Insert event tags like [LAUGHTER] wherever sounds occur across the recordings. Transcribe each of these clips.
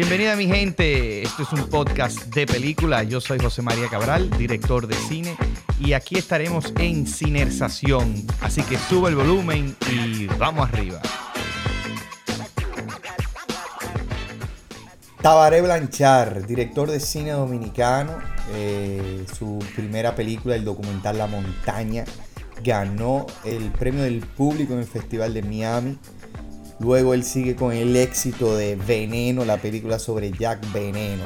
Bienvenida mi gente, esto es un podcast de película. Yo soy José María Cabral, director de cine, y aquí estaremos en Cinersación. Así que sube el volumen y vamos arriba. Tabaré Blanchard, director de cine dominicano, eh, su primera película, el documental La Montaña, ganó el premio del público en el Festival de Miami. Luego él sigue con el éxito de Veneno, la película sobre Jack Veneno.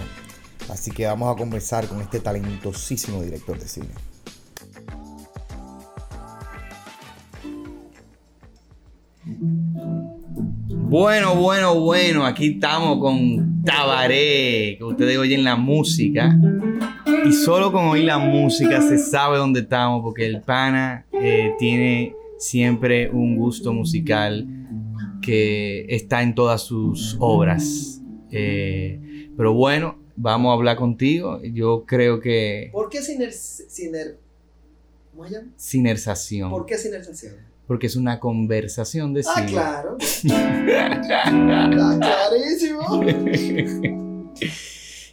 Así que vamos a conversar con este talentosísimo director de cine. Bueno, bueno, bueno, aquí estamos con Tabaré, que ustedes oyen la música. Y solo con oír la música se sabe dónde estamos, porque el pana eh, tiene siempre un gusto musical que está en todas sus obras. Eh, pero bueno, vamos a hablar contigo. Yo creo que... ¿Por qué ciner, ciner, ¿cómo se llama? Cinersación. ¿Por qué cinersación? Porque es una conversación de Ah, claro. Está [LAUGHS] clarísimo.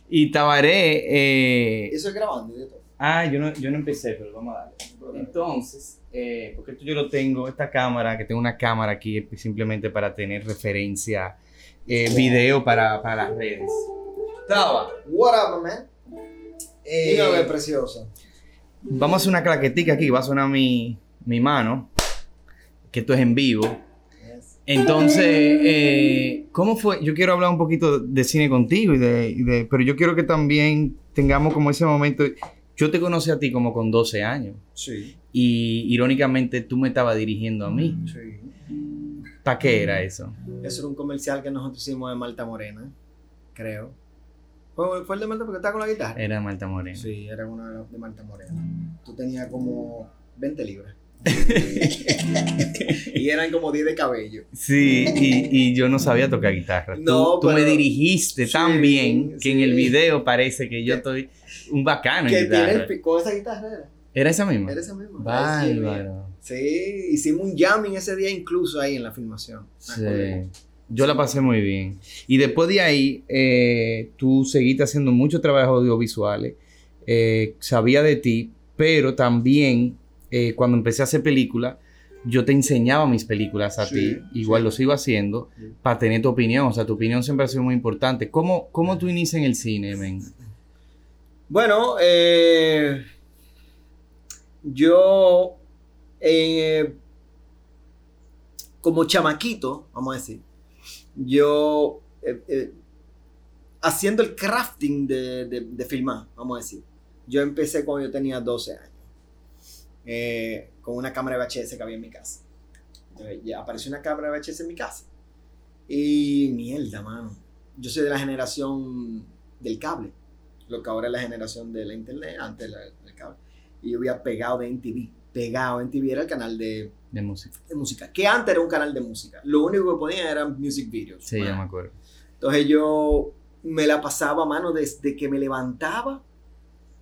y Tabaré... eh, Eso es grabando, ¿cierto? Ah, yo no, yo no empecé, pero vamos a darle. Entonces, eh, porque esto yo lo tengo, esta cámara, que tengo una cámara aquí simplemente para tener referencia, eh, video para, para las redes. Taba, What up, man? eh, Dígame, preciosa. vamos a hacer una claquetica aquí, va a sonar mi, mi mano, que esto es en vivo. Entonces, eh, ¿cómo fue? Yo quiero hablar un poquito de cine contigo, y de, y de- pero yo quiero que también tengamos como ese momento. Yo te conocí a ti como con 12 años. Sí. Y irónicamente tú me estabas dirigiendo a mí. Sí. ¿Para qué era eso? Eso era un comercial que nosotros hicimos de Malta Morena, creo. ¿Fue, fue el de Malta porque estaba con la guitarra? Era Marta Moreno. Sí, era uno de de Malta Morena. Tú tenías como 20 libras. [LAUGHS] y eran como 10 de cabello. Sí, y, y yo no sabía tocar guitarra. Tú- No, tú, me pero- dirigiste tan Sí, bien que en el video parece que yo estoy un bacano Que tiene el pi- con esa guitarra era. ¿Era esa misma? Era esa misma. Bárbaro. Sí, hicimos un jamming ese día incluso ahí en la filmación. Sí. Yo la pasé muy bien. Y después de ahí, eh, tú seguiste haciendo muchos trabajos audiovisuales. Eh, sabía de ti, pero también eh, cuando empecé a hacer películas, yo te enseñaba mis películas a Sí, ti. Igual sí. lo sigo haciendo Sí. para tener tu opinión. O sea, tu opinión siempre ha sido muy importante. ¿Cómo, cómo tú inicias en el cine, men? Bueno, eh, yo eh, como chamaquito, vamos a decir, yo eh, haciendo el crafting de, de- filmar, vamos a decir, yo empecé cuando yo tenía 12 años, con una cámara de VHS que había en mi casa. Ya apareció una cámara de VHS en mi casa. Y mierda, mano. Yo soy de la generación del cable lo que ahora es la generación de la internet, antes la- del cable. Y yo había pegado de NTV. Pegado NTV era el canal de, De música. de música, que antes era un canal de música. Lo único que ponía eran music videos. Sí, ya me acuerdo. Entonces yo me la pasaba a mano desde que me levantaba.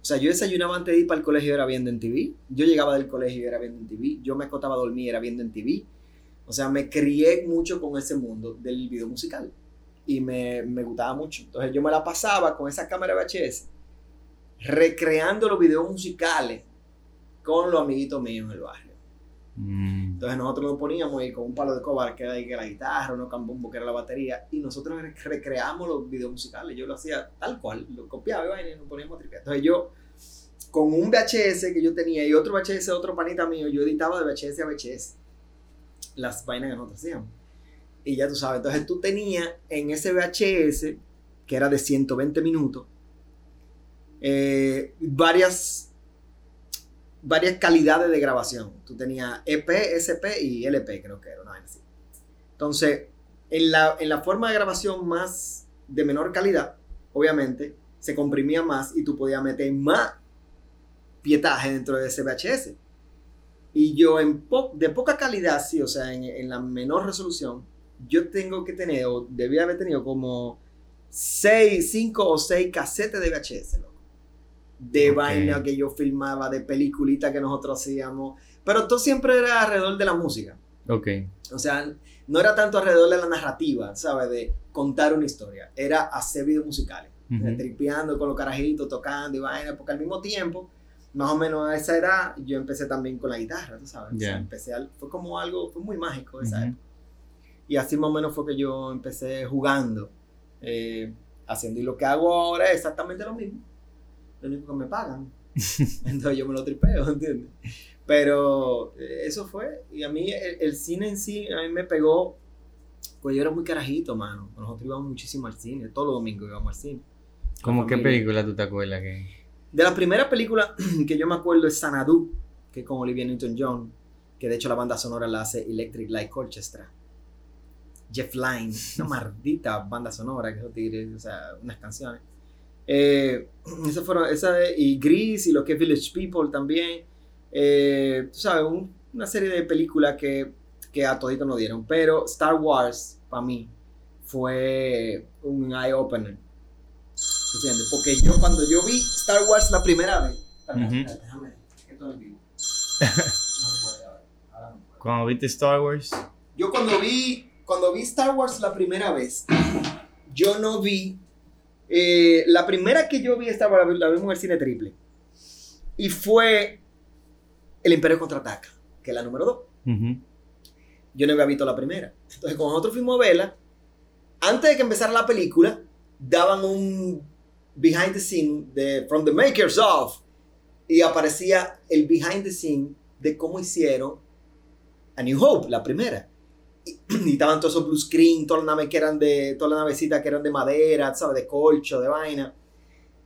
O sea, yo desayunaba antes de ir para el colegio era viendo en TV. Yo llegaba del colegio y era viendo en TV. Yo me acostaba a dormir y era viendo en TV. O sea, me crié mucho con ese mundo del video musical. Y me, me gustaba mucho. Entonces yo me la pasaba con esa cámara VHS, recreando los videos musicales con los amiguitos míos en el barrio. Mm. Entonces nosotros nos poníamos ahí con un palo de cobar que era la guitarra, uno cambumbo que era la batería, y nosotros rec- recreamos los videos musicales. Yo lo hacía tal cual, lo copiaba y nos poníamos a tripear. Entonces yo, con un VHS que yo tenía y otro VHS de otro panita mío, yo editaba de VHS a VHS las vainas que nosotros hacíamos. Y ya tú sabes, entonces tú tenías en ese VHS, que era de 120 minutos, eh, varias varias calidades de grabación. Tú tenías EP, SP y LP, creo que era una así. Entonces, en la, en la forma de grabación más de menor calidad, obviamente, se comprimía más y tú podías meter más pietaje dentro de ese VHS. Y yo en po- de poca calidad, sí, o sea, en, en la menor resolución, yo tengo que tener, o debía haber tenido como 6, 5 o 6 casetes de VHS, loco. De vaina que yo filmaba, de peliculita que nosotros hacíamos. Pero todo siempre era alrededor de la música. Ok. O sea, no era tanto alrededor de la narrativa, ¿sabes? De contar una historia. Era hacer videos musicales. Ujú. Tripeando con los carajitos, tocando y vaina. Porque al mismo tiempo, más o menos a esa edad, yo empecé también con la guitarra, ¿tú sabes? O sea, Ya. empecé al- fue como algo, fue muy mágico esa época. Y así más o menos fue que yo empecé jugando, eh, haciendo. Y lo que hago ahora es exactamente lo mismo. Lo único que me pagan. [LAUGHS] Entonces yo me lo tripeo, ¿entiendes? Pero eh, eso fue. Y a mí el, el cine en sí, a mí me pegó. Pues yo era muy carajito, mano. Nosotros íbamos muchísimo al cine. Todos los domingos íbamos al cine. ¿Cómo qué película tú te acuerdas que? De la primera película [CLEARS THROAT] que yo me acuerdo es Sanadu, que es con Olivia Newton-John, que de hecho la banda sonora la hace Electric Light Orchestra. Jeff Lynne, [LAUGHS] una maldita banda sonora que esos tigres, o sea, unas canciones. Eh, esas fueron, esa y Gris y lo que es Village People también. Eh, tú sabes, un- una serie de películas que, que a todito nos dieron. Pero Star Wars, para mí, fue un eye-opener. ¿Entiendes? Porque yo cuando yo vi Star Wars la primera vez. Ujú. espérate, déjame, que estoy en vivo. No puede, ahora, ahora no puede. Cuando viste Star Wars. Yo cuando vi, cuando vi Star Wars la primera vez, yo no vi. eh, la primera que yo vi Star Wars la, vi- la vimos en el cine triple. Y fue El Imperio contraataca, que es la número 2. Ujú. Yo no había visto la primera. Entonces, cuando nosotros fuimos a verla, antes de que empezara la película, daban un behind the scene de From the Makers of. Y aparecía el behind the scene de cómo hicieron A New Hope, la primera. [CLEARS THROAT] Y, estaban todos esos blue screen, todas las naves que eran de, todas las navecitas que eran de madera, ¿sabes? De colcho, de vaina.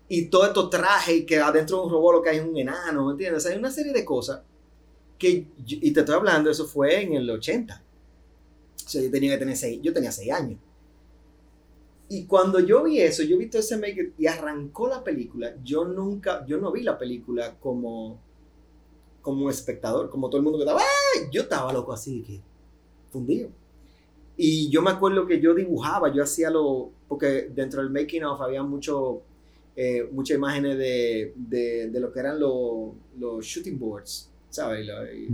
Y todos estos trajes que adentro de un robot lo que hay es un enano, ¿me entiendes? O sea, hay una serie de cosas que, y te estoy hablando, eso fue en el 80. O sea, yo tenía que tener seis, yo tenía 6 años. Y cuando yo vi eso, yo vi todo ese make y arrancó la película, yo nunca, yo no vi la película como, como espectador, como todo el mundo que estaba, ¡ay! Yo estaba loco así, que fundido. Y yo me acuerdo que yo dibujaba, yo hacía lo, porque dentro del making of había mucho, eh, muchas imágenes de, de, de lo que eran los, los shooting boards, ¿sabes? Y lo- y-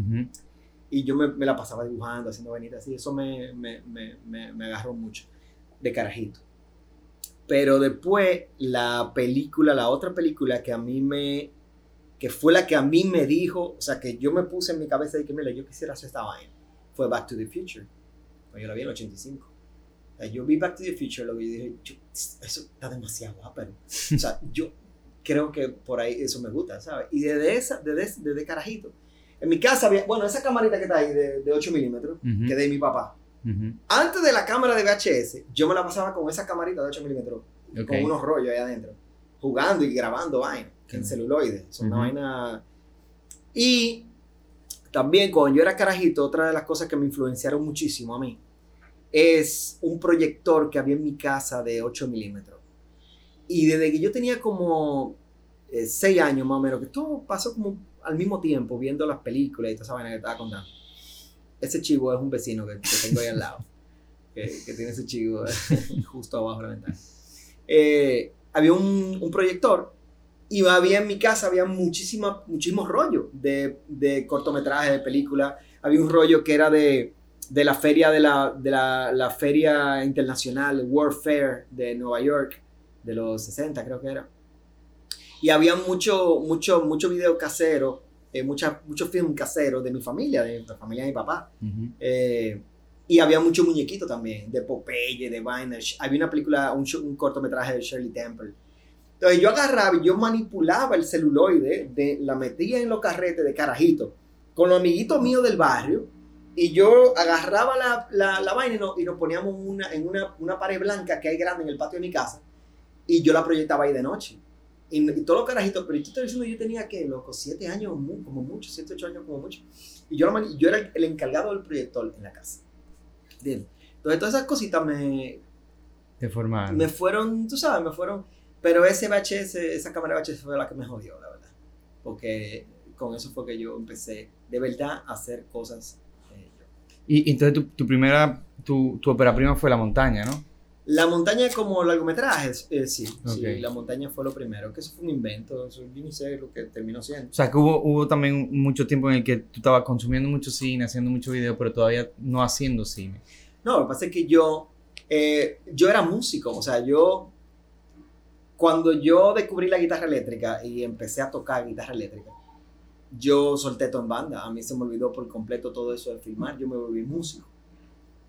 y yo me, me la pasaba dibujando, haciendo venitas así. Eso me, me, me, agarró mucho de carajito. Pero después, la película, la otra película que a mí me. que fue la que a mí me dijo, o sea, que yo me puse en mi cabeza y que, mira, yo quisiera hacer esta vaina, fue Back to the Future. Pues yo la vi en el 85. O sea, yo vi Back to the Future, lo que yo dije, yo, eso está demasiado guapo. O sea, [LAUGHS] yo creo que por ahí eso me gusta, ¿sabes? Y desde esa, desde, desde carajito. En mi casa había, bueno, esa camarita que está ahí de, de 8 milímetros, Ujú. que de mi papá. Ujú. Antes de la cámara de VHS, yo me la pasaba con esa camarita de 8 milímetros, Ok. con unos rollos ahí adentro, jugando y grabando vaina, en celuloide. Son una Ujú. vaina. Y también cuando yo era carajito, otra de las cosas que me influenciaron muchísimo a mí es un proyector que había en mi casa de 8 milímetros. Y desde que yo tenía como 6 años más o menos, que todo pasó como al mismo tiempo viendo las películas y toda esa vaina que estaba contando. Ese chivo es un vecino que, que tengo ahí al lado, [LAUGHS] que, que tiene ese chivo [LAUGHS] justo abajo de la ventana. Eh, había un, un proyector y había en mi casa había muchísima, muchísimos rollos de, de cortometrajes, de películas. Había un rollo que era de, de la feria de la, de la, la feria internacional, World Fair de Nueva York, de los 60 creo que era. Y había mucho, mucho, mucho video casero, eh, mucha, mucho film casero de mi familia, de la familia de mi papá. Ujú. Eh, y había mucho muñequito también, de Popeye, de vaina. Había una película, un, un cortometraje de Shirley Temple. Entonces yo agarraba y yo manipulaba el celuloide, de, la metía en los carretes de carajito, con los amiguitos míos del barrio, y yo agarraba la, la, la vaina y nos, y nos poníamos una, en una, una pared blanca que hay grande en el patio de mi casa, y yo la proyectaba ahí de noche. Y, y todos los carajitos, pero yo te diciendo, yo tenía que, loco, siete años, como mucho, siete, ocho años como mucho. Y yo, la yo era el, el encargado del proyector en la casa. Bien. Entonces todas esas cositas me, Te formaron. me fueron, tú sabes, me fueron. Pero ese VHS, esa cámara VHS fue la que me jodió, la verdad. Porque con eso fue que yo empecé de verdad a hacer cosas. eh, yo. Y, y entonces tu, tu primera, tu, tu ópera prima fue La Montaña, ¿no? La montaña como largometrajes, eh, sí, sí, Ok. la montaña fue lo primero, que eso fue un invento, eso yo ni sé lo que terminó siendo. O sea, que hubo, hubo también mucho tiempo en el que tú estabas consumiendo mucho cine, haciendo mucho video, pero todavía no haciendo cine. No, lo que pasa es que yo, eh, yo era músico, o sea, yo, cuando yo descubrí la guitarra eléctrica y empecé a tocar guitarra eléctrica, yo solté todo en banda, a mí se me olvidó por completo todo eso de filmar, yo me volví músico.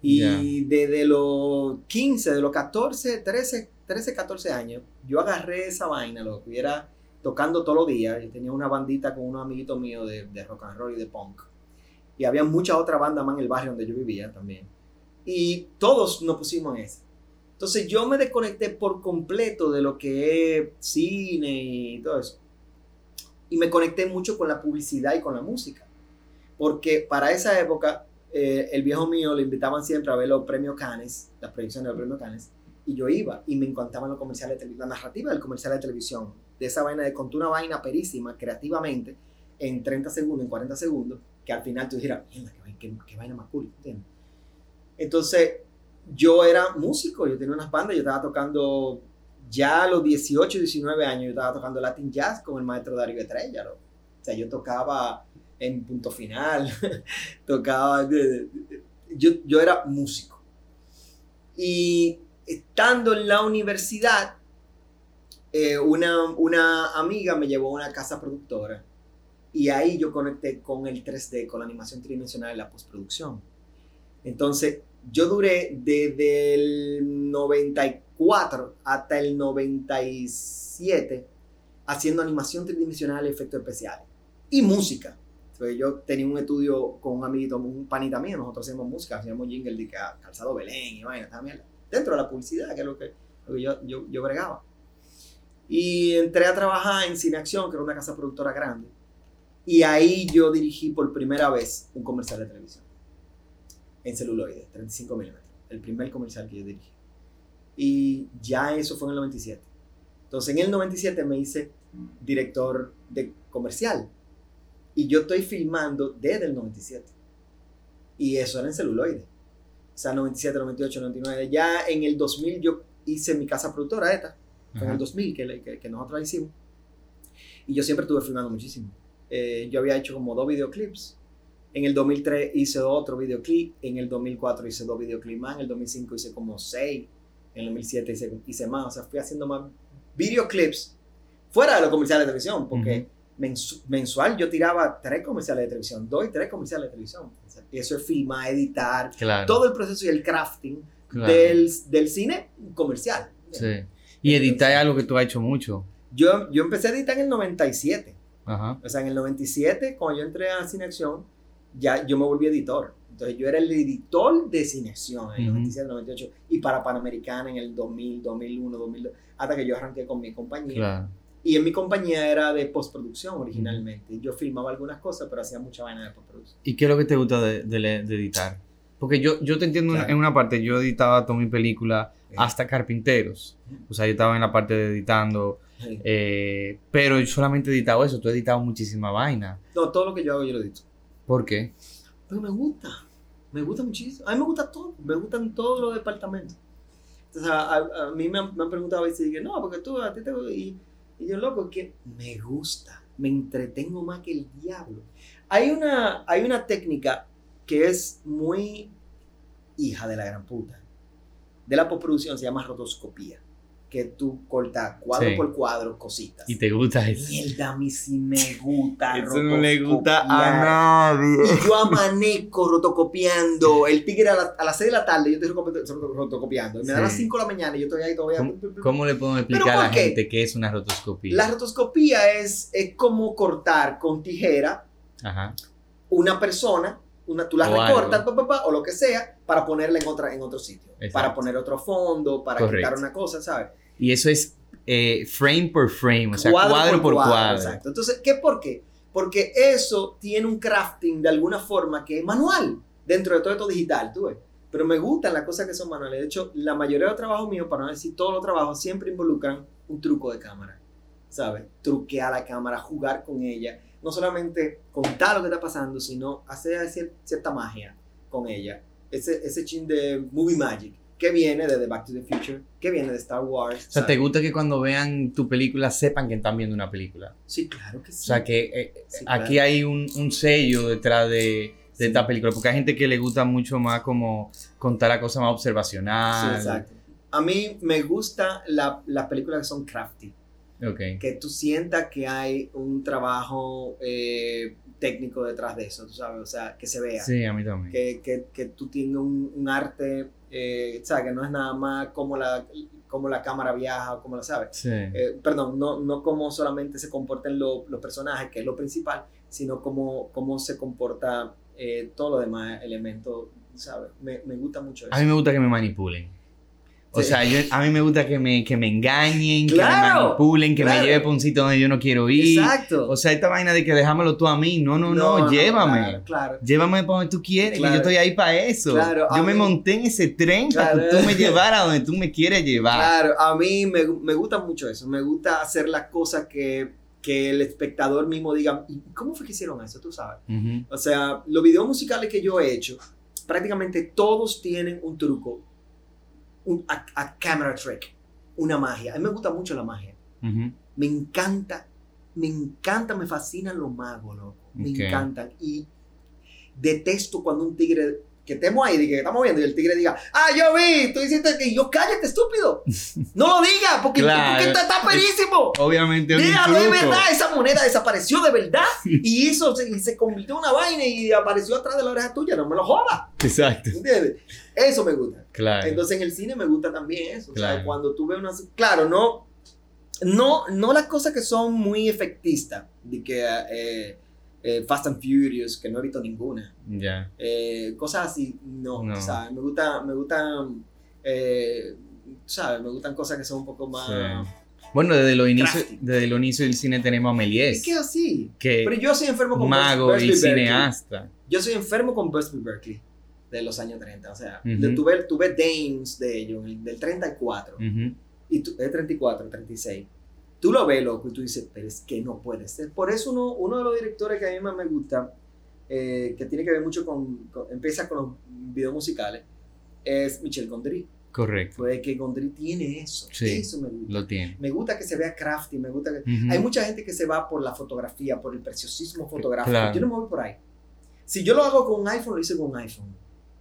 Y Ya. desde los 15, de los 14, 13, 13, 14 años, yo agarré esa vaina, lo que era tocando todos los días, yo tenía una bandita con unos amiguitos míos de, de rock and roll y de punk. Y había muchas otras bandas más en el barrio donde yo vivía también y todos nos pusimos en eso. Entonces yo me desconecté por completo de lo que es cine y todo eso. Y me conecté mucho con la publicidad y con la música. Porque para esa época, eh, el viejo mío le invitaban siempre a ver los premios Cannes, las predicciones de los premios Cannes, y yo iba y me encantaban los comerciales de televisión, la narrativa del comercial de televisión, de esa vaina de contar una vaina perísima, creativamente, en 30 segundos, en 40 segundos, que al final tú dijeras, mierda, qué, qué- qué vaina más cool, ¿entiendes? Entonces, yo era músico, yo tenía unas bandas, yo estaba tocando ya a los 18, 19 años, yo estaba tocando Latin Jazz con el maestro Darío Estrella. ¿no? O sea, yo tocaba en punto final, [LAUGHS] tocaba... yo, yo era músico. Y estando en la universidad, eh, una, una amiga me llevó a una casa productora y ahí yo conecté con el 3D, con la animación tridimensional y la postproducción. Entonces, yo duré desde el 94 hasta el 97 haciendo animación tridimensional y efectos especiales. Y música. Entonces, yo tenía un estudio con un amiguito, un panita mío, nosotros hacíamos música, hacíamos jingle de ca- Calzado Belén y vaina también. Dentro de la publicidad, que es lo que, lo que yo, yo, yo bregaba. Y entré a trabajar en Cineacción, que era una casa productora grande. Y ahí yo dirigí por primera vez un comercial de televisión. En celuloide, 35 milímetros. El primer comercial que yo dirigí. Y ya eso fue en el 97. Entonces en el 97 me hice director de comercial. Y yo estoy filmando desde el 97. Y eso era en celuloide. O sea, 97, 98, 99. Ya en el 2000 yo hice mi casa productora esta. Fue en el 2000 que, que, que nosotros la hicimos. Y yo siempre estuve filmando muchísimo. Eh, yo había hecho como dos videoclips. En el 2003 hice otro videoclip. En el 2004 hice dos videoclips más. En el 2005 hice como seis. En el 2007 hice, hice más. O sea, fui haciendo más videoclips fuera de los comerciales de televisión. Porque mensu- mensual yo tiraba tres comerciales de televisión. Dos y tres comerciales de televisión. Y eso es filmar, editar. Claro. Todo el proceso y el crafting claro. del, del cine comercial. Sí. Y editar es algo que tú has hecho mucho. Yo, yo empecé a editar en el 97. Ajá. O sea, en el 97, cuando yo entré a Cineacción, ya yo me volví editor. Entonces yo era el editor de Cineacción en el Ujú. 97, 98 y para Panamericana en el 2000, 2001, 2002, hasta que yo arranqué con mi compañía. Claro. Y en mi compañía era de postproducción originalmente. Yo filmaba algunas cosas, pero hacía mucha vaina de postproducción. ¿Y qué es lo que te gusta de, de de editar? Porque yo, yo te entiendo en- Claro. en una parte, yo editaba toda mi película hasta Carpinteros. O sea, yo estaba en la parte de editando, Sí. eh, pero yo solamente he editado eso, tú has editado muchísima vaina. No, todo lo que yo hago yo lo edito. ¿Por qué? Pero me gusta. Me gusta muchísimo. A mí me gusta todo. Me gustan todos los departamentos. Entonces, a, a- mí me han, preguntado a veces, y que, no, porque tú, a ti te y, y yo, loco, es que me gusta. Me entretengo más que el diablo. Hay una, hay una técnica que es muy hija de la gran puta. De la postproducción se llama rotoscopía. Que tú cortas cuadro Sí. por cuadro cositas. ¿Y te gusta eso? Mierda, a mí sí me gusta. [LAUGHS] Eso no le gusta a nadie. Y yo amanezco rotocopiando. El tigre a, la- a las 6 de la tarde, yo estoy rotocopi- rotocopiando. Y me da Sí. las 5 de la mañana y yo estoy ahí todavía. ¿Cómo, cómo le podemos explicar ¿Pero a la gente qué es una rotoscopía? La rotoscopía es, es como cortar con tijera Ajá. una persona, una, tú la O recortas pa, pa, pa, o lo que sea, para ponerla en, otra, en otro sitio. Exacto. Para poner otro fondo, para Correcto. quitar una cosa, ¿sabes? Y eso es eh, frame por frame, o sea, cuadro, por cuadro. Exacto. Entonces, ¿qué por qué? Porque eso tiene un crafting de alguna forma que es manual dentro de todo esto digital, tú ves. Pero me gustan las cosas que son manuales. De hecho, la mayoría de los trabajos míos, para no decir todos los trabajos, siempre involucran un truco de cámara. ¿Sabes? Truquear la cámara, jugar con ella. No solamente contar lo que está pasando, sino hacer cier- cierta magia con ella. Ese, ese chin de movie magic que viene de The Back to the Future, que viene de Star Wars. O sea, ¿te gusta que cuando vean tu película sepan que están viendo una película? Sí, claro que sí. O sea, que eh, Sí, aquí claro. hay un, un sello detrás de, de esta película, porque hay gente que le gusta mucho más como contar la cosa más Sí, observacional. exacto. A mí me gusta la- las películas que son crafty, Ok. que tú sientas que hay un trabajo eh, técnico detrás de eso, tú sabes, o sea, que se vea. Sí, a mí también. que, que, que tú tienes un, un arte, eh, ¿sabes? Que no es nada más como la, como la cámara viaja o como lo sabes. Sí. Eh, perdón, no, no como solamente se comportan lo- los personajes, que es lo principal, sino como cómo se comporta eh, todo lo demás elementos, ¿sabes? Me, me gusta mucho eso. A mí me gusta que me manipulen. O Sí. sea, yo, a mí me gusta que me, que me engañen, que me manipulen, que claro. me lleve por un sitio donde yo no quiero ir. Exacto. O sea, esta vaina de que déjamelo tú a mí. No, no, no, llévame. Claro, claro. Llévame para donde tú quieres, que yo estoy ahí para eso. Claro, yo me mí- monté en ese tren para que tú me llevaras a donde tú me quieres llevar. Claro, a mí me, me gusta mucho eso. Me gusta hacer las cosas que, que el espectador mismo diga, ¿y cómo fue que hicieron eso? Tú sabes. O sea, los videos musicales que yo he hecho, prácticamente todos tienen un truco, un, a, a camera trick, una magia. A mí me gusta mucho la magia. Me encanta, me encanta, me fascinan los magos, loco. Me encantan. Y detesto cuando un tigre, que estemos ahí, que estamos viendo, y el tigre diga, ah, yo vi, tú hiciste que yo cállate, estúpido. No lo digas, porque, Claro. porque está, está perísimo. Obviamente Dígalo, es verdad, esa moneda desapareció de verdad y hizo, se, se convirtió en una vaina y apareció atrás de la oreja tuya, no me lo jodas, Exacto. ¿entiendes? Eso me gusta. Claro. Entonces en el cine me gusta también eso, o sea, cuando tú ves una... Claro, no, no, no las cosas que son muy efectistas, de que eh, eh, Fast and Furious, que no he visto ninguna, ya. eh, cosas así, no, No. o sea, me gusta, me gustan, eh, ¿sabes? Me gustan cosas que son un poco más... Sí. Bueno, desde los inicios, desde los inicios del cine tenemos a Es Méliès, que así. que Pero yo soy enfermo con mago Busby y Berkeley. cineasta. Yo soy enfermo con Busby Berkeley de los años 30. O sea, Ujú. de- tuve, tuve Dames de ellos, el- del 34. Ujú. Y tú, es 34, 36. Tú lo ves, loco, y tú dices, pero es que no puede ser. Por eso uno, uno de los directores que a mí más me gusta, eh, que tiene que ver mucho con, con- empieza con los videos musicales, es Michel Gondry. Correcto. Fue que Gondry tiene eso. Sí. Eso me gusta. Lo tiene. Me gusta que se vea crafty, me gusta que... Hay mucha gente que se va por la fotografía, por el preciosismo fotográfico. Claro. Yo no me voy por ahí. Si yo lo hago con un iPhone, lo hice con un iPhone.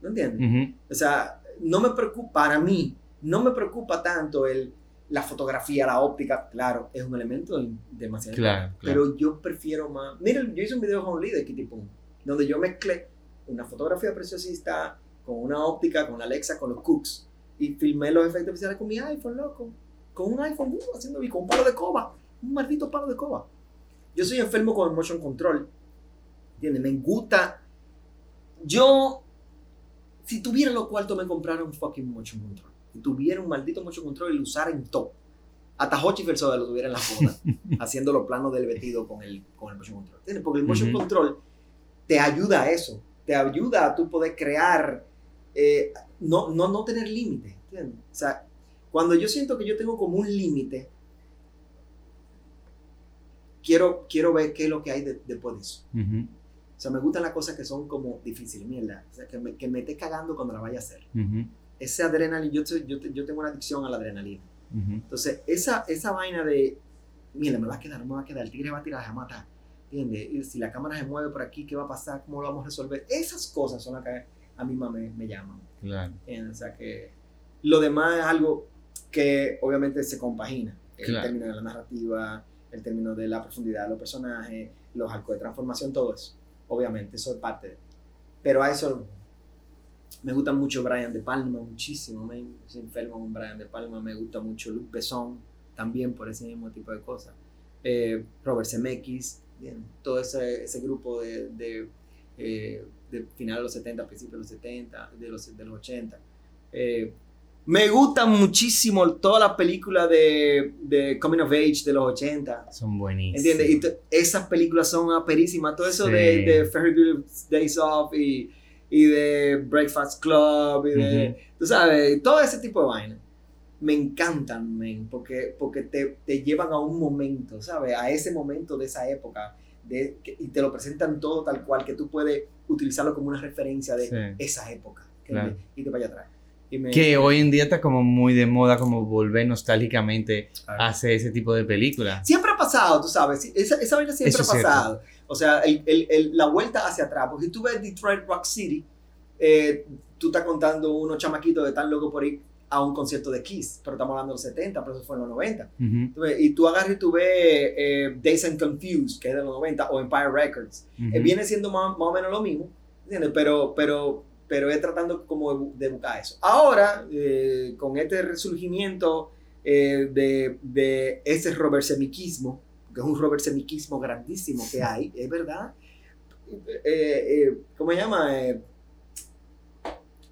¿No entiendes? O sea, no me preocupa, para mí, no me preocupa tanto el, la fotografía, la óptica. Claro, es un elemento demasiado Claro, importante, claro. Pero yo prefiero más. Mira, yo hice un video con Lee de Kitty Pum, donde yo mezclé una fotografía preciosista con una óptica, con Alexa, con los cooks. Y filmé los efectos especiales con mi iPhone, loco. Con un iPhone, uh, haciendo con un palo de coba. Un maldito palo de coba. Yo soy enfermo con el motion control. ¿Entiendes? Me gusta. Yo, si tuviera los cuartos, me comprara un fucking motion control. Tuviera un maldito motion control y lo usara en todo. Hasta Hochi Versoda lo tuviera en la boda, [LAUGHS] haciendo los planos del vestido con el, con el motion control. ¿Entiendes? Porque el motion Ujú. control te ayuda a eso. Te ayuda a tú poder crear, eh, no, no, no tener límite. ¿Entiendes? O sea, cuando yo siento que yo tengo como un límite, quiero, quiero ver qué es lo que hay de- después de eso. Ujú. O sea, me gustan las cosas que son como difíciles, mierda. O sea, que me, que me esté cagando cuando la vaya a hacer. Ujú. Ese adrenalina, yo, yo, yo tengo una adicción a la adrenalina. Ujú. Entonces, esa, esa vaina de, mierda, me va a quedar, me va a quedar, el tigre va a tirar, se va a matar. ¿Entiendes? Y si la cámara se mueve por aquí, ¿qué va a pasar? ¿Cómo lo vamos a resolver? Esas cosas son las que a mí me, me llaman. Claro. ¿entiendes? O sea, que lo demás es algo que obviamente se compagina. El Claro. término de la narrativa, el término de la profundidad de los personajes, los arcos de transformación, todo eso. Obviamente, eso es parte de. Pero a eso me gusta mucho Brian De Palma, muchísimo. Me enfermo con Brian De Palma. Me gusta mucho Luc Besson, también por ese mismo tipo de cosas. Eh, Robert Zemeckis, bien, todo ese, ese grupo de, de, eh, de finales de los 70, principios de los 70, de los, de los 80. Eh, me gustan muchísimo todas las películas de, de Coming of Age de los 80. Son buenísimos. ¿Entiendes? Y esas películas son aperísimas. Todo eso Sí. de, de Ferris Days Off y, y de Breakfast Club y de, tú sabes, todo ese tipo de vainas. Me encantan, men, porque, porque te, te llevan a un momento, ¿sabes? A ese momento de esa época. De, que- y te lo presentan todo tal cual, que tú puedes utilizarlo como una referencia de Sí. esa época. Claro. ¿entiendes? Y te vaya atrás. Y me- Que hoy en día está como muy de moda como volver nostálgicamente a hacer ese tipo de películas. Siempre ha pasado, tú sabes. Esa, esa vaina siempre Eso ha es cierto. O sea, el- el- el- la vuelta hacia atrás. Porque si tú ves Detroit Rock City, eh, tú estás contando unos chamaquitos que están locos por ir a un concierto de Kiss. Pero estamos hablando de los 70, pero eso fue en los 90. Ujú, Tú ves, y tú agarras y tú ves eh, Days and Confused, que es de los 90, o Empire Records. Eh, viene siendo más, más o menos lo mismo, ¿entiendes? Pero, pero, pero es tratando como de, bu- de buscar eso. Ahora, con este resurgimiento de, de ese Robert Semiquismo, que es un Robert Semiquismo grandísimo que hay, es verdad. Eh, eh, ¿Cómo se llama? Eh,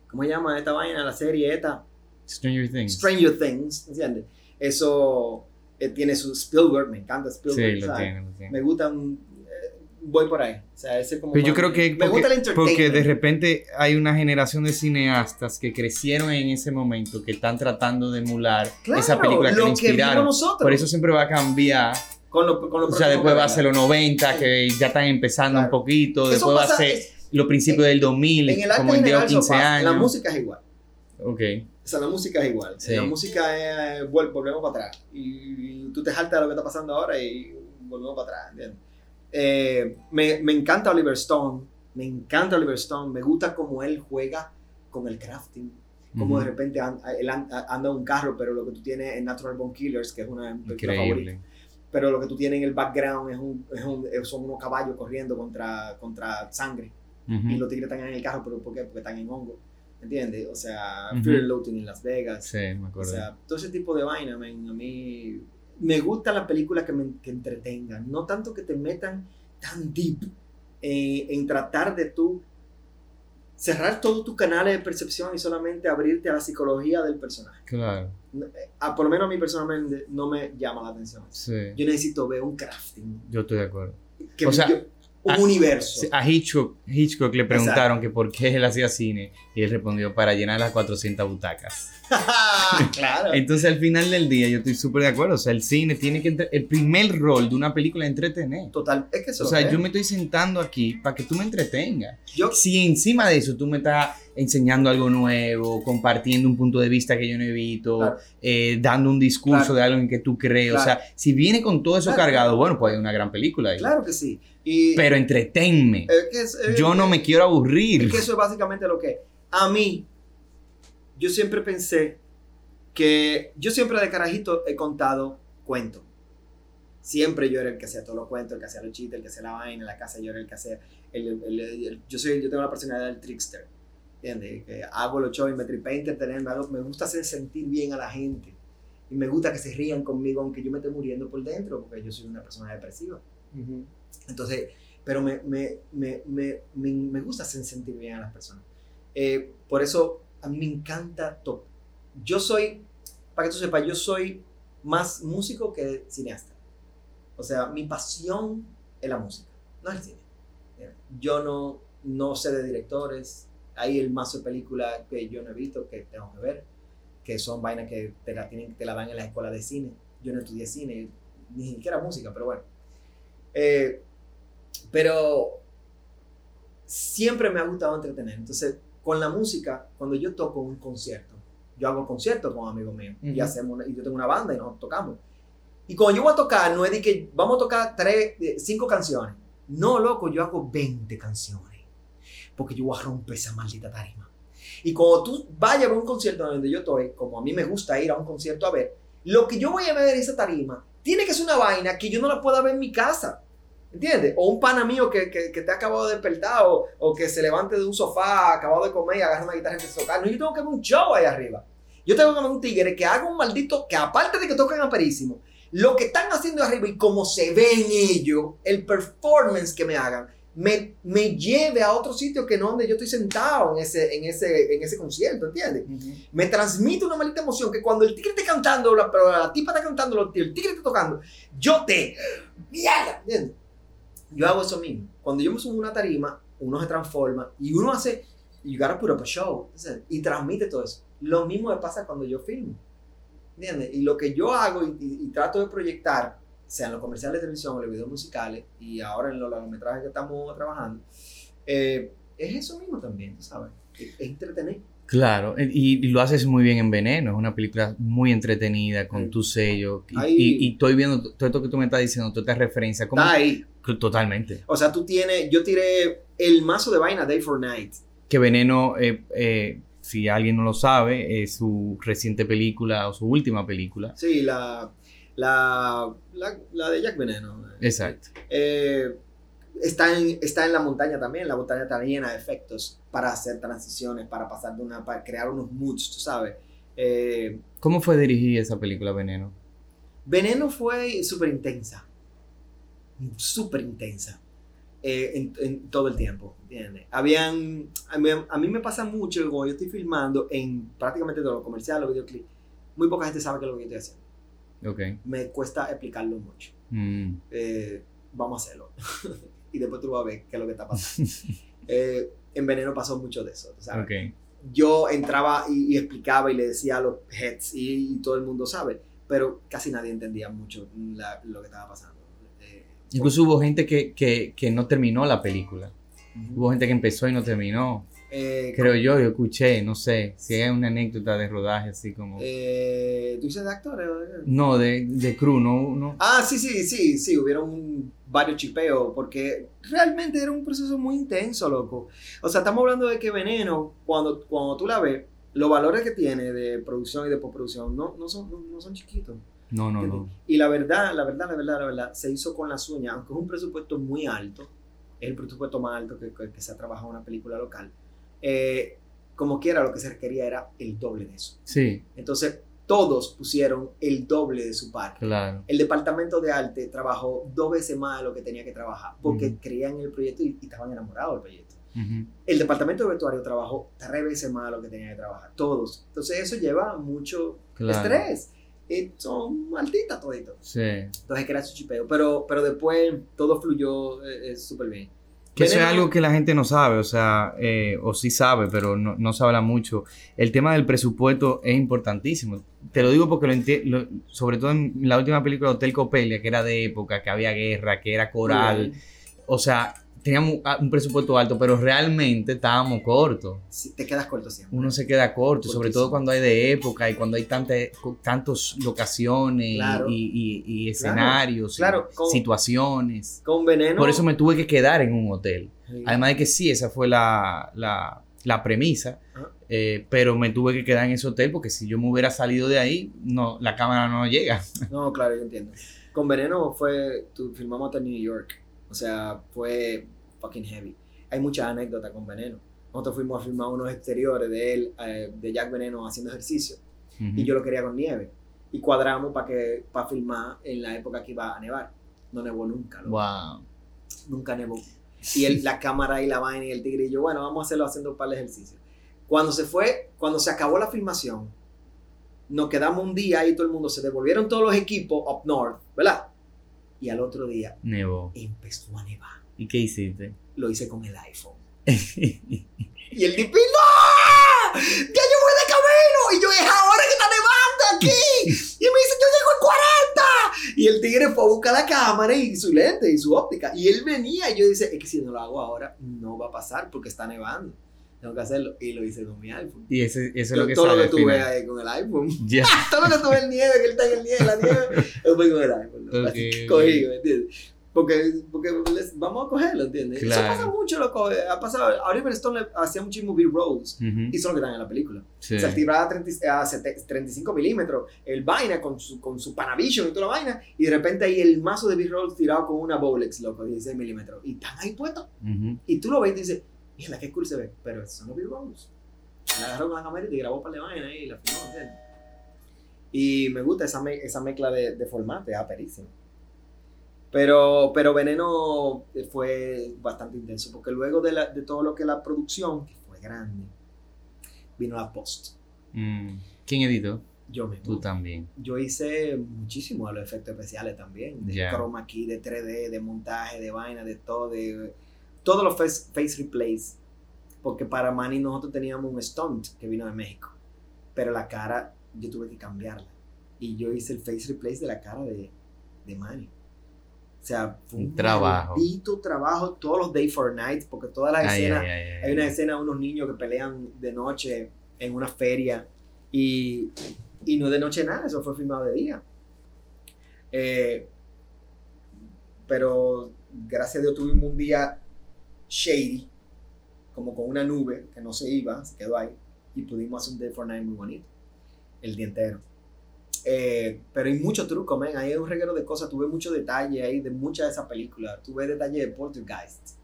¿Cómo se llama esta vaina, la serie esta? Stranger Things. Stranger Things, ¿entiendes? Eso eh, tiene su Spielberg, me encanta Spielberg. Sí, lo tiene, lo tiene. Me gusta, un- eh, voy por ahí. O sea, ese como Pero yo creo que me porque, gusta el entertainment. porque de repente hay una generación de cineastas que crecieron en ese momento que están tratando de emular Claro, esa película que lo vimos inspiraron. nosotros. Por eso siempre va a cambiar. Con lo, con lo O sea, después va a ser los 90, que ya están empezando Claro. un poquito. Eso Después va a pasa- ser es- los principios del 2000, en el arte como en 10 o general eso 15 pasa. años. La música es igual. Ok. O sea, la música es igual. Sí. La música es, vol- volvemos para atrás. Y, y tú te jaltas de lo que está pasando ahora y volvemos para atrás. ¿entiendes? Eh, me, me encanta Oliver Stone. Me encanta Oliver Stone. Me gusta cómo él juega con el crafting. Como Ujú. de repente an- él an- anda en un carro, pero lo que tú tienes en Natural Born Killers, que es una favoritas, Increíble. Pero lo que tú tienes en el background es un, es un- eh, son unos caballos corriendo contra, contra sangre. Ujú. Y los tigres están en el carro, pero ¿por qué? Porque están en hongo. ¿Entiendes? O sea, Ujú. Fear and Loathing en Las Vegas. Sí, me O acuerdo. sea, todo ese tipo de vaina, man, a mí me gustan las películas que me que entretengan, no tanto que te metan tan deep eh, en tratar de tú cerrar todos tus canales de percepción y solamente abrirte a la psicología del personaje. claro. Ah, por lo menos a mí personalmente no me llama la atención. Sí. Yo necesito ver un crafting, Yo estoy de acuerdo. que O sea, yo- un a- universo. A Hitchcock, Hitchcock le preguntaron que por qué él hacía cine y él respondió para llenar las 400 butacas. [LAUGHS] claro. Entonces al final del día yo estoy súper de acuerdo. O sea, el cine tiene que... El primer rol de una película es entretener. Total, es que eso O sea, yo me estoy sentando aquí para que tú me entretengas. Yo- Si encima de eso tú me estás enseñando algo nuevo, compartiendo un punto de vista que yo no he visto, Claro. eh, dando un discurso Claro. de algo en que tú crees, o sea, si viene con todo eso cargado, bueno, pues hay una gran película ahí. Claro que sí. Y Pero entretenme. es que es- es- yo no me quiero aburrir. Es que eso es básicamente lo que. A mí, yo siempre pensé que yo siempre de carajito he contado cuentos. Siempre yo era el que hacía todos los cuentos, el que hacía los chistes, el que hacía la vaina, en la casa yo era el que hacía... El, el- el- el- yo, soy, yo tengo la personalidad del trickster. ¿Entiendes? Que hago los shows y me tripé entretener, me, gusta hacer sentir bien a la gente. Y me gusta que se rían conmigo aunque yo me esté muriendo por dentro, porque yo soy una persona depresiva. Entonces, pero me, me, me, me, gusta hacer sentir bien a las personas. Eh, por eso a mí me encanta todo. Yo soy, para que tú sepas, yo soy más músico que cineasta. O sea, mi pasión es la música, no el cine. Yo no, no sé de directores. Hay el mazo de películas que yo no he visto, que tengo que ver, que son vainas que te la, tienen, te la dan en la escuela de cine. Yo no estudié cine, ni siquiera música, pero bueno. Eh, pero siempre me ha gustado entretener. Entonces, con la música, cuando yo toco un concierto, yo hago conciertos con amigos míos y Ujú. hacemos una- y yo tengo una banda y nos tocamos. Y cuando yo voy a tocar, no es de que vamos a tocar tres, eh, cinco canciones. No, loco, yo hago 20 canciones. Porque yo voy a romper esa maldita tarima. Y cuando tú vayas a un concierto donde yo estoy, como a mí me gusta ir a un concierto a ver, lo que yo voy a ver en esa tarima tiene que ser una vaina que yo no la pueda ver en mi casa. ¿Entiendes? O un pana mío que, que, que te ha acabado de despertar o, o que se levante de un sofá, acabado de comer y agarra una guitarra y empieza a tocar. No, yo tengo que ver un show ahí arriba. Yo tengo que ver un tigre que haga un maldito, que aparte de que toquen aperísimo, lo que están haciendo arriba y como se ve en ellos, el performance que me hagan, me, me lleve a otro sitio que no donde yo estoy sentado en ese, en ese, en ese concierto, ¿entiendes? me transmite una maldita emoción que cuando el tigre esté cantando, la, pero la tipa está cantando, el tigre está tocando, yo te... ¡Mierda! ¿entiendes? Yo hago eso mismo. Cuando yo me subo una tarima, uno se transforma y uno hace... You gotta put up a show. ¿entiendes? Y transmite todo eso. Lo mismo me pasa cuando yo filmo. ¿Entiendes? Y lo que yo hago y, trato de proyectar, sea en los comerciales de televisión o los videos musicales, y ahora en los largometrajes que estamos trabajando, eh, es eso mismo también, ¿tú ¿sabes? Es, es entretener. Claro, e, y, y lo haces muy bien en Veneno, es una película muy entretenida, con Sí. tu sello. Y, Ahí- y- y estoy viendo todo esto que tú me estás diciendo, toda esta referencia. ¿cómo? Está ahí. Totalmente. O sea, tú tienes, yo tiré el mazo de vaina Day for Night. Que Veneno, eh, eh, si alguien no lo sabe, es su reciente película o su última película. Sí, la, la, la, la de Jack Veneno. Exacto. Eh, está, en, está en la montaña también. La montaña está llena de efectos para hacer transiciones, para pasar de una, para crear unos moods, tú sabes. Eh, ¿Cómo fue dirigir esa película Veneno? Veneno fue súper intensa. Súper intensa. eh, en, en todo el tiempo, ¿entiendes? Habían, a mí, a mí me pasa mucho que cuando yo estoy filmando en prácticamente todo lo comercial, los videoclips, muy poca gente sabe qué es lo que yo estoy haciendo. Ok. Me cuesta explicarlo mucho. Mm, Eh, vamos a hacerlo. [LAUGHS] y después tú vas a ver qué es lo que está pasando. [LAUGHS] Eh, en Veneno pasó mucho de eso, ¿tú ¿sabes? ok. Yo entraba y, y explicaba y le decía a los heads y, y todo el mundo sabe, pero casi nadie entendía mucho la- lo que estaba pasando. Eh, Incluso hubo gente que, que, que no terminó la película. Hubo gente que empezó y no terminó. Eh, Creo yo, yo escuché, no sé, si hay una anécdota de rodaje así como... eh, ¿Tú dices de actores? No, de, de crew, no, no. Ah, sí, sí, sí, sí, hubieron varios chipeos, porque realmente era un proceso muy intenso, loco. O sea, estamos hablando de que Veneno, cuando, cuando tú la ves, los valores que tiene de producción y de postproducción no, no, son, no, no son chiquitos. No, no, no. Y la verdad, la verdad, la verdad, la verdad, se hizo con las uñas, aunque es un presupuesto muy alto, es el presupuesto más alto que, que- que se ha trabajado en una película local. Eh, como quiera, lo que se requería era el doble de eso. Sí, Entonces, todos pusieron el doble de su parte. claro. El departamento de arte trabajó dos veces más de lo que tenía que trabajar porque creían en el proyecto y, y estaban enamorados del proyecto. El departamento de vestuario trabajó tres veces más de lo que tenía que trabajar, todos. Entonces eso lleva mucho Claro. estrés. Y son malditas toditos. Sí. Entonces crea su chipeo. Pero, pero después todo fluyó eh, eh, súper bien. Que eso es algo que la gente no sabe, o sea, eh, o sí sabe, pero no, no se habla mucho. El tema del presupuesto es importantísimo. Te lo digo porque lo entiendo, sobre todo en la última película de Hotel Copelia, que era de época, que había guerra, que era coral. O sea, teníamos un- un presupuesto alto, pero realmente estábamos cortos. Sí, te quedas corto siempre. Uno se queda corto, sobre Cortísimo. todo cuando hay de época y cuando hay tantas tantos locaciones y- Claro. y, y- y escenarios, y Claro, con- situaciones. Con veneno. Por eso me tuve que quedar en un hotel. Sí. Además de que sí, esa fue la, la, la premisa, Ajá. eh, pero me tuve que quedar en ese hotel porque si yo me hubiera salido de ahí, no, la cámara no llega. [LAUGHS] No, claro, yo entiendo. Con Veneno fue, tu, filmamos hasta New York. O sea, fue fucking heavy. Hay muchas anécdotas con Veneno. Nosotros fuimos a filmar unos exteriores de él, eh, de Jack Veneno haciendo ejercicio. Y yo lo quería con nieve. Y cuadramos para que para filmar en la época que iba a nevar. No nevó nunca. loco. Wow. Nunca nevó. Y [LAUGHS] la cámara y la vaina y el tigre y yo, bueno, vamos a hacerlo haciendo un par de ejercicios. Cuando se fue, cuando se acabó la filmación, nos quedamos un día y todo el mundo se devolvieron todos los equipos up north, ¿verdad? Y al otro día Nevó. empezó a nevar. ¿Y qué hiciste? Lo hice con el iPhone. Y el tipo, ¡No! ¡Ya yo voy de camino! Y yo, es ahora que está nevando aquí. Y me dice, yo llego en 40. Y el tigre fue a buscar la cámara y su lente y su óptica. Y él venía y yo dice, es que si no lo hago ahora, no va a pasar porque está nevando. Tengo que hacerlo. Y lo hice con mi iPhone. y ese, eso es lo que Todo sale lo que tú final. ahí con el iPhone. [LAUGHS] [LAUGHS] Todo lo que tú ves en nieve, que él está en el nieve, la nieve, es fue con el iPhone. ¿no? Así que ok. cogido, ¿entiendes? Porque, porque les- vamos a cogerlo, ¿entiendes? Claro. Eso pasa mucho, loco. Ha pasado. A Oliver Stone le hacía muchísimo B-rolls. Ujú. Y eso es lo que dan en la película. Sí. Se activaba a, 30 a 70 35 milímetros, el vaina con su, con su Panavision y toda la vaina, y de repente ahí el mazo de B-rolls tirado con una Bolex, loco, 16 milímetros. Y están ahí puestos. Ujú. Y tú lo ves y dices, mierda, qué cool se ve. Pero esos son los B-rolls. La agarró con la cámara y te grabó para la vaina ahí y la filmó, ¿entiendes? Y me gusta esa, me- esa mezcla de, de formato, es aperísimo. Pero, pero Veneno fue bastante intenso, porque luego de, la- de todo lo que la producción, que fue grande, vino la post. Mm. ¿Quién editó? Yo me Tú también. yo hice muchísimo de los efectos especiales también, de Ya. chroma key, de 3D, de montaje, de vaina, de todo, de todos los face, face replays, porque para Manny nosotros teníamos un stunt que vino de México, pero la cara yo tuve que cambiarla y yo hice el face replace de la cara de, de Manny. O sea, fue Un trabajo. maldito trabajo, todos los Day for Night, porque todas las Ay, escenas ay, ay, ay. hay una escena de unos niños que pelean de noche en una feria y, y no de noche nada, eso fue filmado de día. Eh, pero gracias a Dios tuvimos un día shady, como con una nube que no se iba, se quedó ahí, y pudimos hacer un Day for Night muy bonito, el día entero. Eh, pero hay mucho truco, man. Ahí hay un reguero de cosas. Tuve mucho detalle ahí de muchas de esas películas. Tuve detalle de Poltergeist.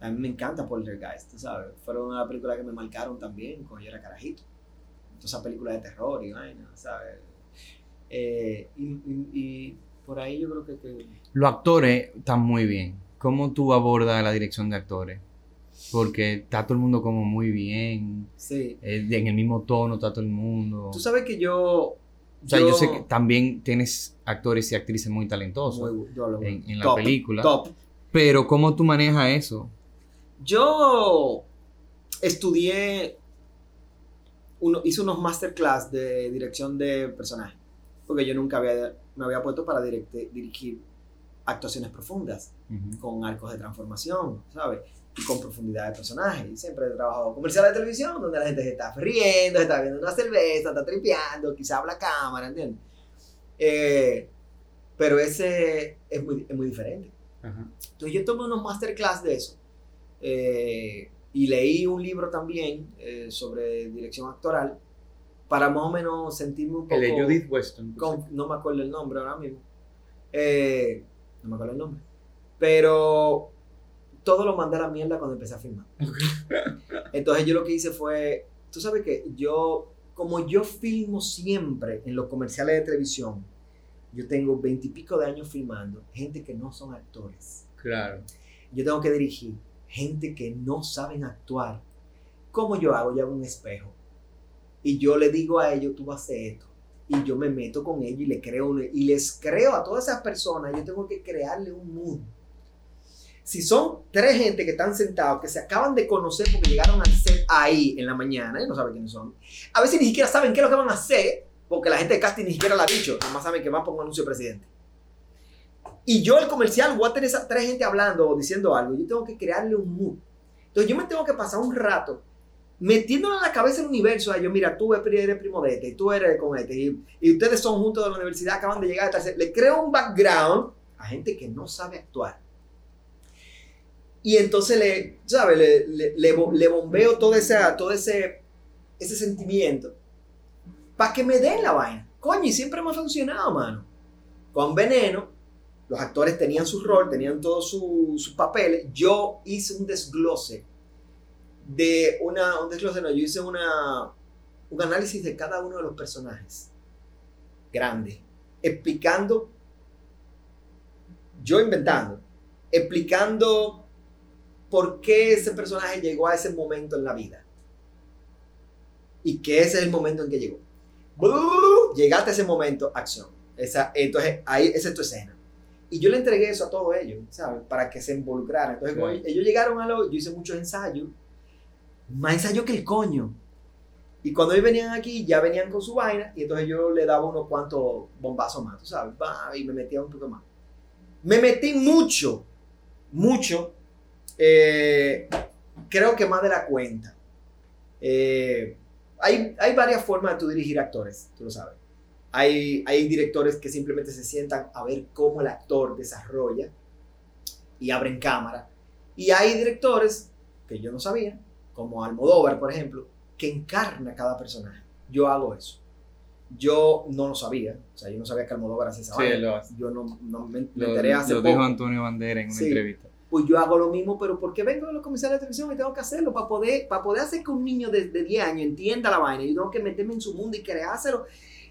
A mí me encanta Poltergeist, tú sabes. Fueron una película que me marcaron también cuando yo era carajito. Todas esas películas de terror y vaina, ¿sabes? Eh, y, y- y por ahí yo creo que, que Los actores están muy bien. ¿Cómo tú abordas la dirección de actores? Porque está todo el mundo como muy bien. sí. eh, en el mismo tono está todo el mundo. Tú sabes que yo. O sea, yo, sé que también tienes actores y actrices muy talentosos Muy- yo lo- en, en la top, película. Top. Pero ¿cómo tú manejas eso? Yo estudié, uno, hice unos masterclass de dirección de personajes, porque yo nunca había, me había puesto para directe- dirigir actuaciones profundas, con arcos de transformación, ¿sabes? Y con profundidad de personajes. Y siempre he trabajado comerciales de televisión, donde la gente se está riendo, se está viendo una cerveza, está tripeando, quizá habla cámara, ¿entiendes? Eh, pero ese es muy, es muy diferente. Ajá. Entonces yo tomé unos masterclass de eso. eh, y leí un libro también eh, sobre dirección actoral para más o menos sentirme un poco... El de Judith Weston. con- no me acuerdo el nombre ahora mismo. Eh, no me acuerdo el nombre. Pero todo lo mandé a la mierda cuando empecé a filmar. [LAUGHS] Entonces yo lo que hice fue, tú sabes que yo, como yo filmo siempre en los comerciales de televisión, yo tengo veintipico de años filmando gente que no son actores. Claro. Yo tengo que dirigir gente que no saben actuar. ¿Cómo yo hago? Yo hago un espejo. Y yo le digo a ellos, tú vas a hacer esto. Y yo me meto con ellos y, le creo y les creo a todas esas personas, yo tengo que crearle un mood. Si son tres gente que están sentados, que se acaban de conocer porque llegaron al set ahí en la mañana y no saben quiénes son, a veces ni siquiera saben qué es lo que van a hacer, porque la gente de casting ni siquiera lo ha dicho, nomás saben que van por un anuncio de presidente. Y yo el comercial voy a tener esas tres gente hablando o diciendo algo, yo tengo que crearle un mood. Entonces yo me tengo que pasar un rato metiéndole en la cabeza el universo a ellos, mira, tú eres primo de este, y tú eres con este, y, y ustedes son juntos de la universidad, acaban de llegar a Le creo un background a gente que no sabe actuar. Y entonces le, ¿sabes? Le, le, le le bombeo todo, esa, todo ese, ese sentimiento para que me den la vaina. Coño, y siempre me ha funcionado, mano. Con Veneno, los actores tenían su rol, tenían todos su- sus papeles. Yo hice un desglose de una, un desglose, no, yo hice una, un análisis de cada uno de los personajes. Grande. Explicando, yo inventando, explicando por qué ese personaje llegó a ese momento en la vida. Y que ese es el momento en que llegó. Llegaste a ese momento, acción. Esa, entonces, ahí, esa es tu escena. Y yo le entregué eso a todos ellos, ¿sabes? Para que se involucraran. Entonces, Claro. ellos llegaron a lo. Yo hice muchos ensayos. Más ensayos que el coño. Y cuando ellos venían aquí, ya venían con su vaina. Y entonces yo le daba unos cuantos bombazos más, tú sabes. Y me metía un poco más. Me metí mucho, mucho. Eh, creo que más de la cuenta. Eh, hay, hay varias formas de tú dirigir actores, tú lo sabes. Hay, hay directores que simplemente se sientan a ver cómo el actor desarrolla y abren cámara. Y hay directores que yo no sabía, como Almodóvar, por ejemplo, que encarna cada personaje. Yo hago eso. Yo no lo sabía. O sea, yo no sabía que Almodóvar hacía esa Sí, lo. Yo no, no me, me Lo, enteré hace lo poco dijo Antonio Bandera en una Sí. entrevista. Pues yo hago lo mismo, pero porque vengo de los comerciales de televisión y tengo que hacerlo para poder, para poder hacer que un niño de, de 10 años entienda la vaina. Yo tengo que meterme en su mundo y creárselo,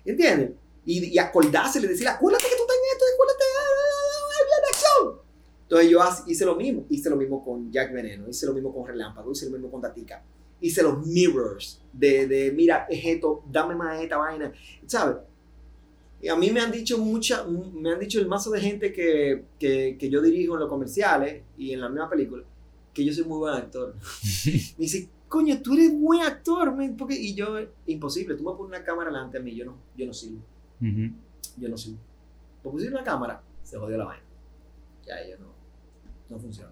¿entiendes? Y, y acordárselo y decirle, acuérdate que tú estás en esto, acuérdate, ah, ah, ah, ah, acción. Entonces yo hice lo mismo, hice lo mismo con Jack Veneno, hice lo mismo con Relámpago, hice lo mismo con Tatica. Hice los mirrors de, de mira, es esto, dame más esta vaina, ¿sabes? Y a mí me han dicho mucha, me han dicho el mazo de gente que, que, que yo dirijo en los comerciales y en la misma película, que yo soy muy buen actor. [LAUGHS] me dice, coño, tú eres buen actor, porque y yo, imposible, tú me pones una cámara delante de mí, yo no, yo no sirvo, yo no sirvo. Porque pusieron una cámara, se jodió la vaina. Ya yo no, no funciona.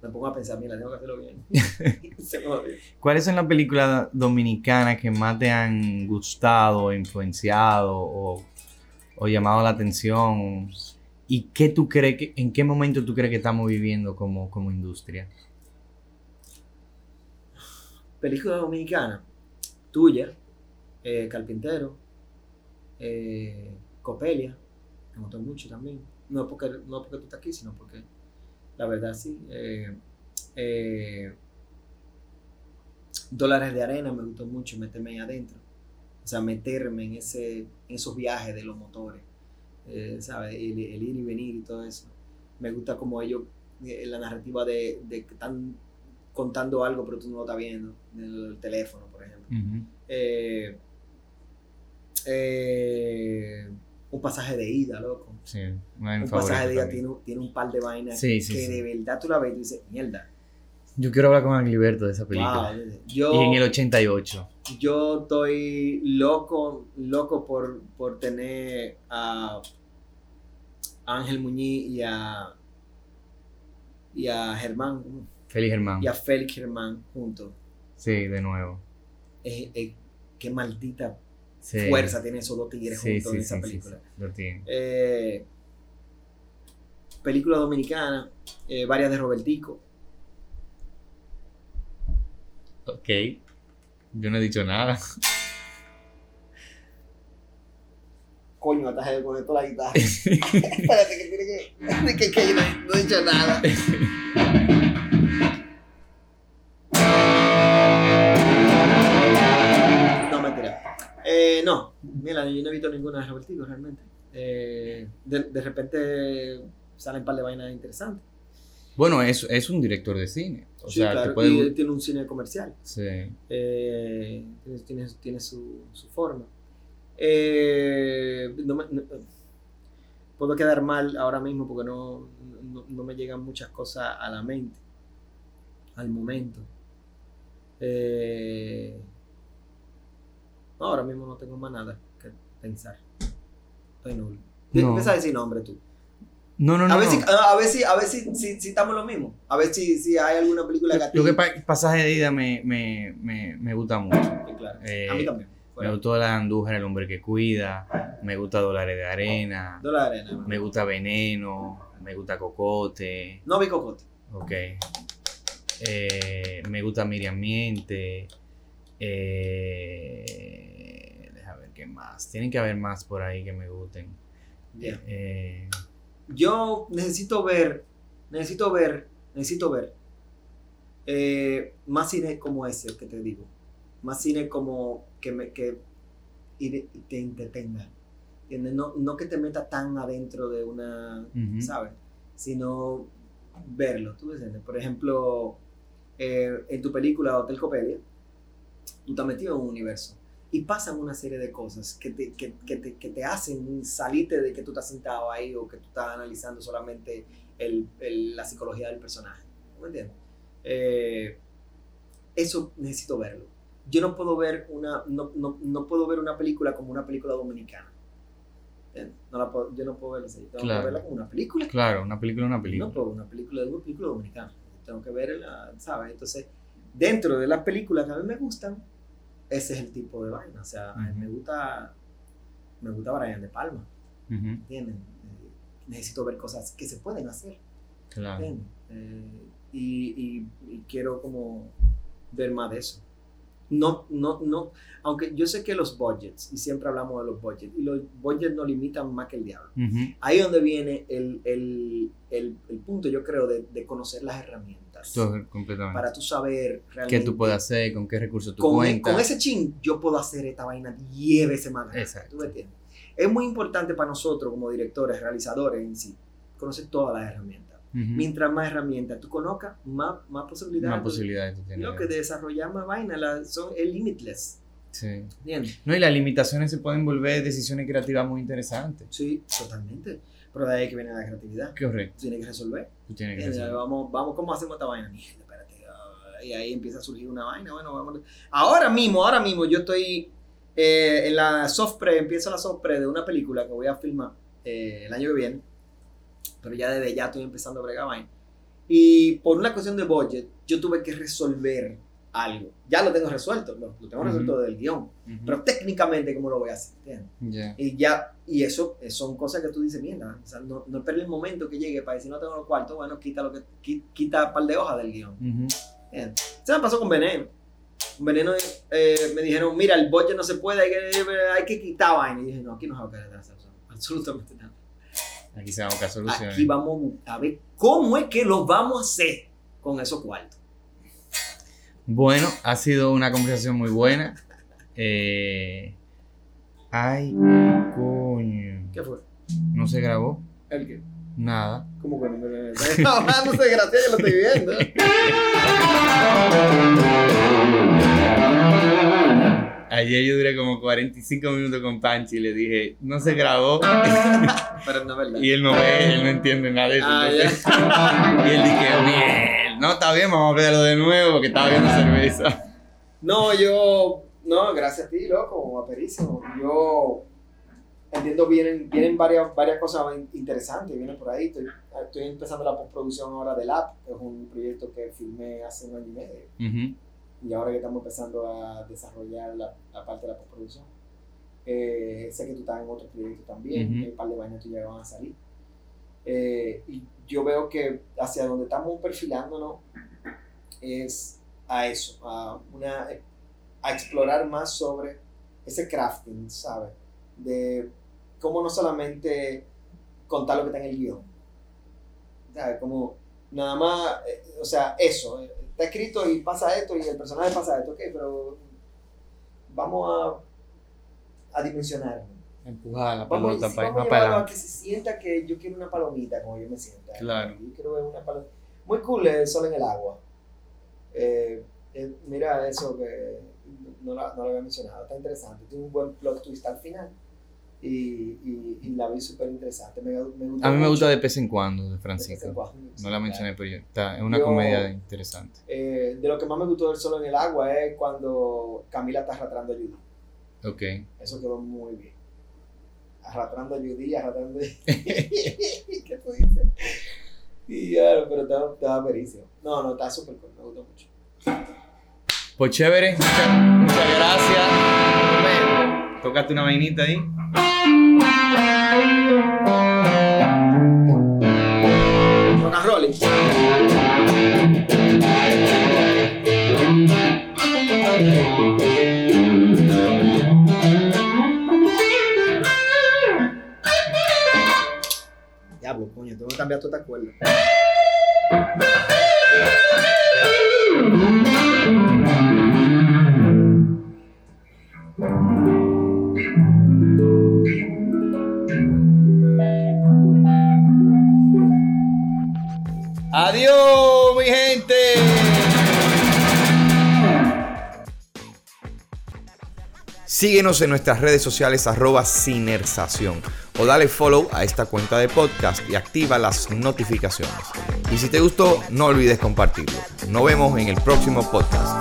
me pongo a pensar, mira, tengo que hacerlo bien. [LAUGHS] Se me. ¿Cuáles son las películas dominicanas que más te han gustado, influenciado o, o llamado la atención? ¿Y qué tú crees que, en qué momento tú crees que estamos viviendo como, como industria? Película dominicana, tuya, eh, Carpintero, eh, Copelia, me gustó mucho también. No porque, no porque tú estás aquí, sino porque la verdad sí. eh, eh, Dólares de arena me gustó mucho meterme ahí adentro. O sea, meterme en, ese, en esos viajes de los motores. eh, ¿Sabes? El, el ir y venir y todo eso. Me gusta como ellos, eh, la narrativa de, de que están contando algo pero tú no lo estás viendo. En el teléfono, por ejemplo. Eh, eh, un pasaje de ida, loco. Sí, Un pasaje de ida tiene, tiene un par de vainas Sí, sí, que de verdad tú la ves y dices, mierda. Yo quiero hablar con Agliberto de esa película. wow, yo, Y en el 88. yo estoy loco, loco por, por tener a Ángel Muñiz y a, y a Germán Félix Germán. y a Félix Germán juntos. Sí, de nuevo. Eh, eh, qué maldita Sí. fuerza tienen esos dos tigres Sí, juntos sí, en esa película. Eh, película dominicana, eh, varias de Robertico. Ok. Yo no he dicho nada. Coño, ataje con esto la guitarra. [LAUGHS] Espérate, que tiene que. que, que yo no, no he dicho nada. No, mentira. Eh, no, mira, yo no he visto ninguna de Robertico realmente. Eh, de, de repente salen un par de vainas interesantes. Bueno, es, es un director de cine. O Sí, sea, claro, te puede... y él tiene un cine comercial. Sí. Eh, tiene, tiene, su, su forma. Eh, no me- no- puedo quedar mal ahora mismo porque no, no, no me llegan muchas cosas a la mente, al momento. Eh, ahora mismo no tengo más nada que pensar. Estoy nulo. Empieza a decir nombre tú. No, no, no. a ver, no. si, a ver si, a ver si, si, si estamos lo mismo. A ver si, si hay alguna película que Lo que pa- pasaje de ida me, me, me, me gusta mucho. Sí, claro. Eh, a mí también. Me gustó la Andújar, el hombre que cuida. Me gusta Dólares de Arena. Dólar de arena. Me gusta Veneno. Me gusta Cocote. No vi cocote. Ok. Eh, me gusta Miriam Miente. Eh, deja ver qué más. Tienen que haber más por ahí que me gusten. Bien. Eh, Yo necesito ver, necesito ver, necesito ver eh, más cine como ese que te digo. Más cine como que me que te entretenga. No, no que te meta tan adentro de una. ¿sabes? Sino verlo. ¿Tú entiendes? Por ejemplo, eh, en tu película Hotel Copelia, tú estás metido en un universo y pasan una serie de cosas que te, que, que te, que te hacen salirte de que tú estás sentado ahí o que tú estás analizando solamente el, el- la psicología del personaje. ¿Me entiendes? Eh, eso necesito verlo. Yo no puedo ver una, no, no, no puedo ver una película como una película dominicana. No la puedo- yo no puedo verla así. Tengo Claro. que verla como una película. claro, una película es una No película. puedo ver una película de una película dominicana. Tengo que verla, ¿sabes? Entonces, dentro de las películas que a mí me gustan, ese es el tipo de vaina. O sea, a mí Ujú. me gusta, me gusta Brian De Palma, ¿entienden? Eh, necesito ver cosas que se pueden hacer, claro. ¿entienden? Eh, y, y- y quiero como ver más de eso. No, no, no, aunque yo sé que los budgets, y siempre hablamos de los budgets, y los budgets nos limitan más que el diablo. Ahí es donde viene el, el, el, el punto, yo creo, de, de conocer las herramientas. Todo completamente. Para tú saber ¿Qué realmente. tú puedes hacer? ¿Con qué recursos tú con, cuentas? con ese chin, yo puedo hacer esta vaina 10 veces más. Exacto. ¿Tú me entiendes? Es muy importante para nosotros, como directores, realizadores en sí, conocer todas las herramientas. Ujú. Mientras más herramientas tú conozcas, más, más posibilidades. Más posibilidades tú tienes. Lo que de desarrollar más vaina la- son, es limitless. Sí. ¿Entiendes? No, y las limitaciones se pueden volver decisiones creativas muy interesantes. Sí, totalmente. Pero de ahí que viene la creatividad. Correcto. Tú tienes que resolver. Tú tienes que Mira, hacer. vamos, vamos, ¿cómo hacemos esta vaina? Mierda, espérate. Y ahí empieza a surgir una vaina. Bueno, vamos. Ahora mismo, ahora mismo, yo estoy eh, en la soft pre, empiezo la soft pre de una película que voy a filmar eh, el año que viene. Pero ya desde ya estoy empezando a bregar vaina. Y por una cuestión de budget, yo tuve que resolver algo. Ya lo tengo resuelto, lo, lo tengo resuelto Ujú. del guion. Pero técnicamente, ¿cómo lo voy a hacer? Ya. Y ya, y eso eh, son cosas que tú dices, mierda, o sea, no, no esperes el momento que llegue para decir no tengo los cuartos, bueno, quita lo que qui- quita un par de hojas del guion. Ujú. Bien. Se me pasó con Veneno. Con Veneno eh, me dijeron, mira, el budget no se puede, hay que, hay que quitar vaina. Y dije, no, aquí no se va a quedar absolutamente nada. Aquí se van a buscar soluciones. Aquí vamos a ver cómo es que lo vamos a hacer con esos cuartos. Bueno, ha sido una conversación muy buena. Eh, Ay, coño. ¿Qué fue? No se grabó ¿El qué? nada. ¿Cómo que no [LAUGHS] no sé, gracias, yo lo estoy viendo. Ayer yo duré como 45 minutos con Panchi y le dije, no se grabó. [LAUGHS] Pero no es verdad. Y él no ve, él no entiende nada de eso. Ah, entonces- [LAUGHS] y él dije, bien, no, está bien, vamos a verlo de nuevo porque estaba viendo cerveza. No, yo. No, gracias a ti, loco, aperísimo. Yo entiendo, vienen, vienen varias, varias cosas in- interesantes, vienen por ahí. Estoy, estoy empezando la postproducción ahora del app, que es un proyecto que filmé hace un año y medio. Y ahora que estamos empezando a desarrollar la, la parte de la postproducción. Eh, sé que tú estás en otro proyecto también, Ujú. un par de vainas tuyas van a salir. Eh, y yo veo que hacia donde estamos perfilándonos es a eso, a, una, a explorar más sobre ese crafting, ¿sabes? De cómo no solamente contar lo que está en el guion, ¿sabes? Como nada más, eh, o sea, eso, eh, está escrito y pasa esto y el personaje pasa esto, ok, pero vamos a, a dimensionar. Empujar la Vamos, pelota sí, para ir más para adelante. que se sienta que yo quiero una palomita como yo me sienta. Claro. Yo quiero ver una palomita. Muy cool el sol en el agua. Eh, eh, mira eso que no, la- no lo había mencionado, está interesante. Tiene un buen plot twist al final. Y, y, y la vi súper interesante. Me, me gustó A mí me mucho. gusta de vez en cuando, de De Francisco. cuando, sí, No la mencioné, pero yo- está, es una Yo- comedia interesante. Eh, de lo que más me gustó del sol en el agua es cuando Camila está arrastrando a Judy. Ok. Eso quedó muy bien. Arrastrando a Judy, arrastrando [LAUGHS] [LAUGHS] ¿Qué tú dices? Y claro, pero estaba, estaba perísimo. No, no, está súper cool, me gustó mucho. Pues chévere, muchas, muchas gracias. Tócate una vainita ahí. Adiós, mi gente. Síguenos en nuestras redes sociales arroba Cinersación o dale follow a esta cuenta de podcast y activa las notificaciones. Y si te gustó, no olvides compartirlo. Nos vemos en el próximo podcast.